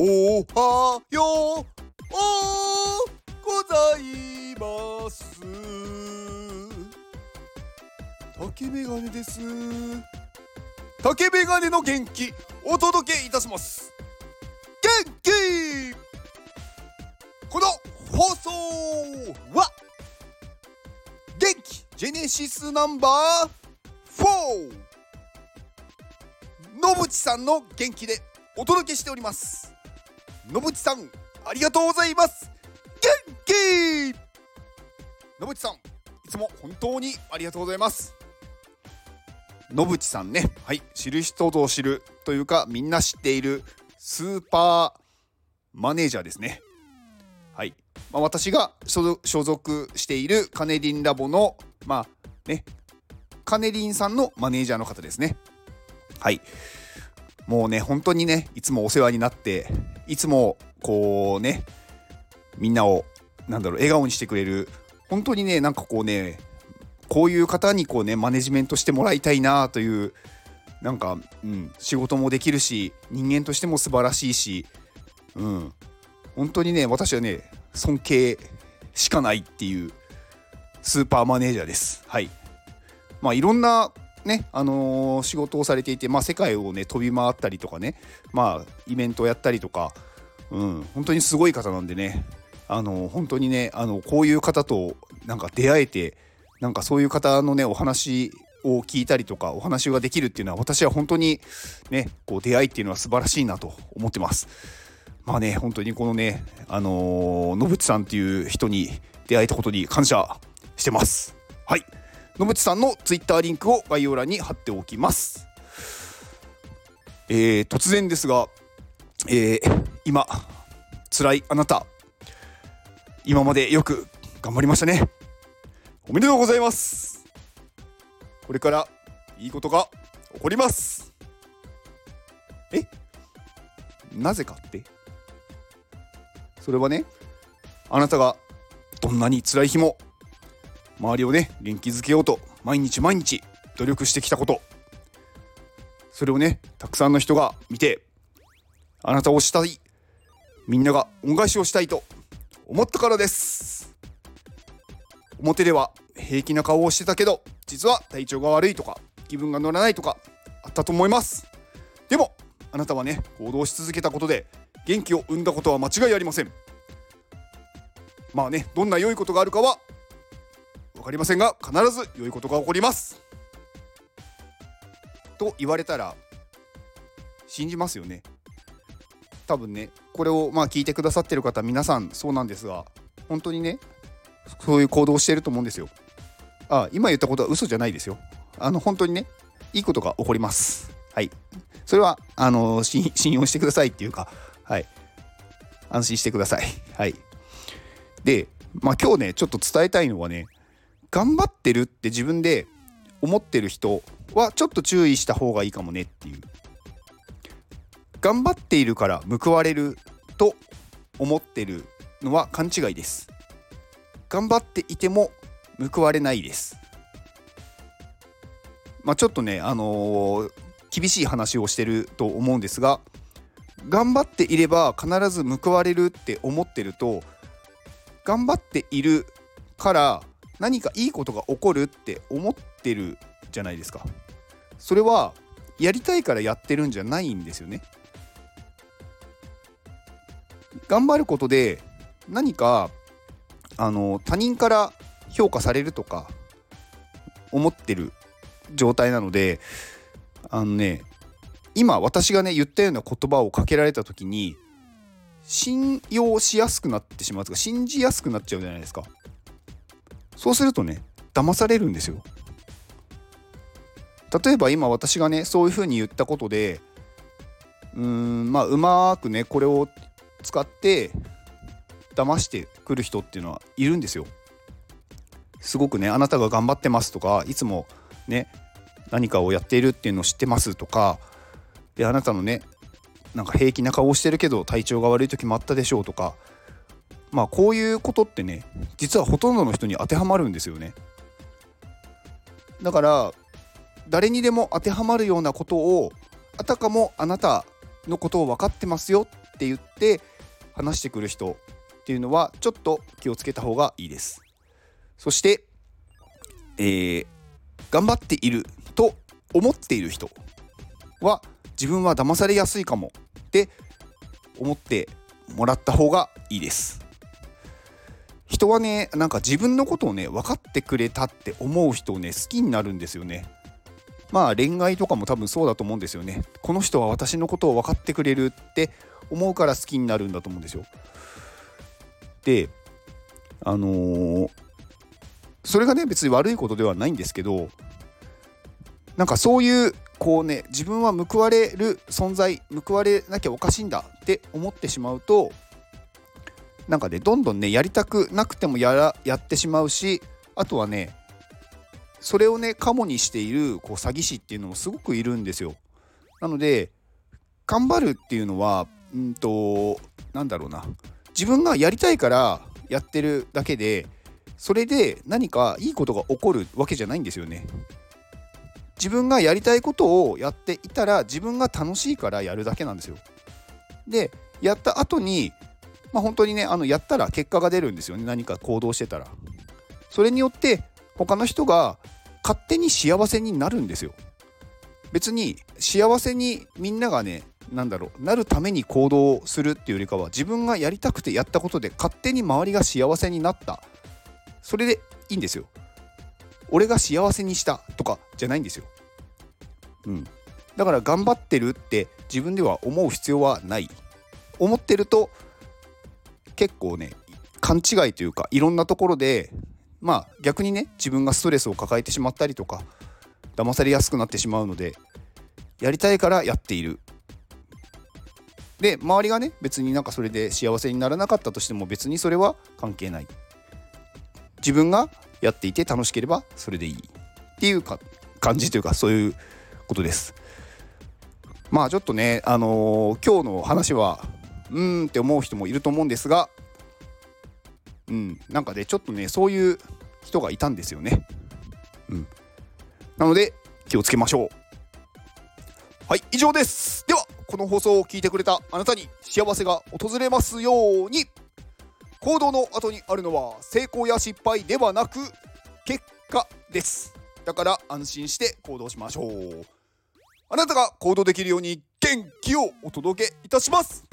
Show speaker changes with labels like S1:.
S1: おはよう。ございます。竹メガネです。竹メガネの元気お届けいたします。元気。この放送は元気ジェネシスナンバー4野淵さんの元気でお届けしております。野淵さんありがとうございます。元気！野淵さんいつも本当にありがとうございます。野淵さんねはい知る人ぞ知るというかみんな知っているスーパーマネージャーですね。はい。まあ、私が所属しているカネリンラボのまあねカネリンさんのマネージャーの方ですね。はい。もうね本当にねいつもお世話になっていつもこうねみんなをなんだろう笑顔にしてくれる本当にねなんかこうねこういう方にこうねマネジメントしてもらいたいなというなんか、うん、仕事もできるし人間としても素晴らしいし、うん、本当にね私はね尊敬しかないっていうスーパーマネージャーです。はい。まあいろんなね、あのー、仕事をされていて、まあ世界をね、飛び回ったりとかね、まあイベントをやったりとか、うん、本当にすごい方なんでね、あのー、本当にね、あの、こういう方となんか出会えて、なんかそういう方のね、お話を聞いたりとか、お話ができるっていうのは、私は本当にね、こう出会いっていうのは素晴らしいなと思ってます。まあね、本当にこのね、あのー、野淵さんっていう人に出会えたことに感謝してます。はい。野淵さんのツイッターリンクを概要欄に貼っておきます。えー、突然ですが、えー、今、辛いあなた、今までよく頑張りましたね。おめでとうございます。これからいいことが起こります。え？なぜかって？それはねあなたがどんなに辛い日も周りをね元気づけようと毎日毎日努力してきたこと。それをねたくさんの人が見てあなたをしたい。みんなが恩返しをしたいと思ったからです。表では平気な顔をしてたけど実は体調が悪いとか気分が乗らないとかあったと思います。でもあなたはね行動し続けたことで元気を生んだことは間違いありません。まあねどんな良いことがあるかは分かりませんが必ず良いことが起こりますと言われたら信じますよね多分ねこれをまあ聞いてくださってる方皆さんそうなんですが本当にねそういう行動をしてると思うんですよあ今言ったことは嘘じゃないですよあの本当にねいいことが起こりますはいそれはあの信用してくださいっていうかはい。安心してください。はい。で、まあ今日ね、ちょっと伝えたいのはね、頑張ってるって自分で思ってる人はちょっと注意した方がいいかもねっていう。頑張っているから報われると思ってるのは勘違いです。頑張っていても報われないです。まあちょっとね、あのー、厳しい話をしてると思うんですが、頑張っていれば必ず報われるって思ってると頑張っているから何かいいことが起こるって思ってるじゃないですか。それはやりたいからやってるんじゃないんですよね。頑張ることで何かあの他人から評価されるとか思ってる状態なのであのね今私がね言ったような言葉をかけられた時に信用しやすくなってしまうとか信じやすくなっちゃうじゃないですか。そうするとね騙されるんですよ。例えば今私がねそういうふうに言ったことでうーんまあうまくねこれを使って騙してくる人っていうのはいるんですよ。すごくねあなたが頑張ってますとかいつもね何かをやっているっていうのを知ってますとかであなたのねなんか平気な顔をしてるけど体調が悪い時もあったでしょうとかまあこういうことってね実はほとんどの人に当てはまるんですよね。だから誰にでも当てはまるようなことをあたかもあなたのことを分かってますよって言って話してくる人っていうのはちょっと気をつけた方がいいです。そしてえー、頑張っていると思っている人は自分は騙されやすいかもって思ってもらった方がいいです。人はねなんか自分のことをね分かってくれたって思う人をね好きになるんですよね。まあ恋愛とかも多分そうだと思うんですよね。この人は私のことを分かってくれるって思うから好きになるんだと思うんですよ。であのー、それがね別に悪いことではないんですけどなんかそういうこうね自分は報われる存在報われなきゃおかしいんだって思ってしまうとなんかねどんどんねやりたくなくてもやらやってしまうしあとはねそれをねカモにしているこう詐欺師っていうのもすごくいるんですよ。なので頑張るっていうのはうんとなんだろうな自分がやりたいからやってるだけでそれで何かいいことが起こるわけじゃないんですよね。自分がやりたいことをやっていたら自分が楽しいからやるだけなんですよ。でやった後にまあ本当にねあのやったら結果が出るんですよね。何か行動してたら。それによって他の人が勝手に幸せになるんですよ。別に幸せにみんながねなんだろうなるために行動するっていうよりかは自分がやりたくてやったことで勝手に周りが幸せになった。それでいいんですよ。俺が幸せにしたとかじゃないんですよ。うん。だから頑張ってるって自分では思う必要はない。思ってると結構ね勘違いというかいろんなところでまあ逆にね自分がストレスを抱えてしまったりとか騙されやすくなってしまうのでやりたいからやっている。で周りがね別になんかそれで幸せにならなかったとしても別にそれは関係ない。自分がやっていて楽しければそれでいい。っていうか感じというかそういうことです。まあちょっとねあのー、今日の話はうーんって思う人もいると思うんですがうんなんかねちょっとねそういう人がいたんですよね。うん。なので気をつけましょう。はい以上です。ではこの放送を聞いてくれたあなたに幸せが訪れますように。行動の後にあるのは成功や失敗ではなく結果です。だから安心して行動しましょう。あなたが行動できるように元気をお届けいたします。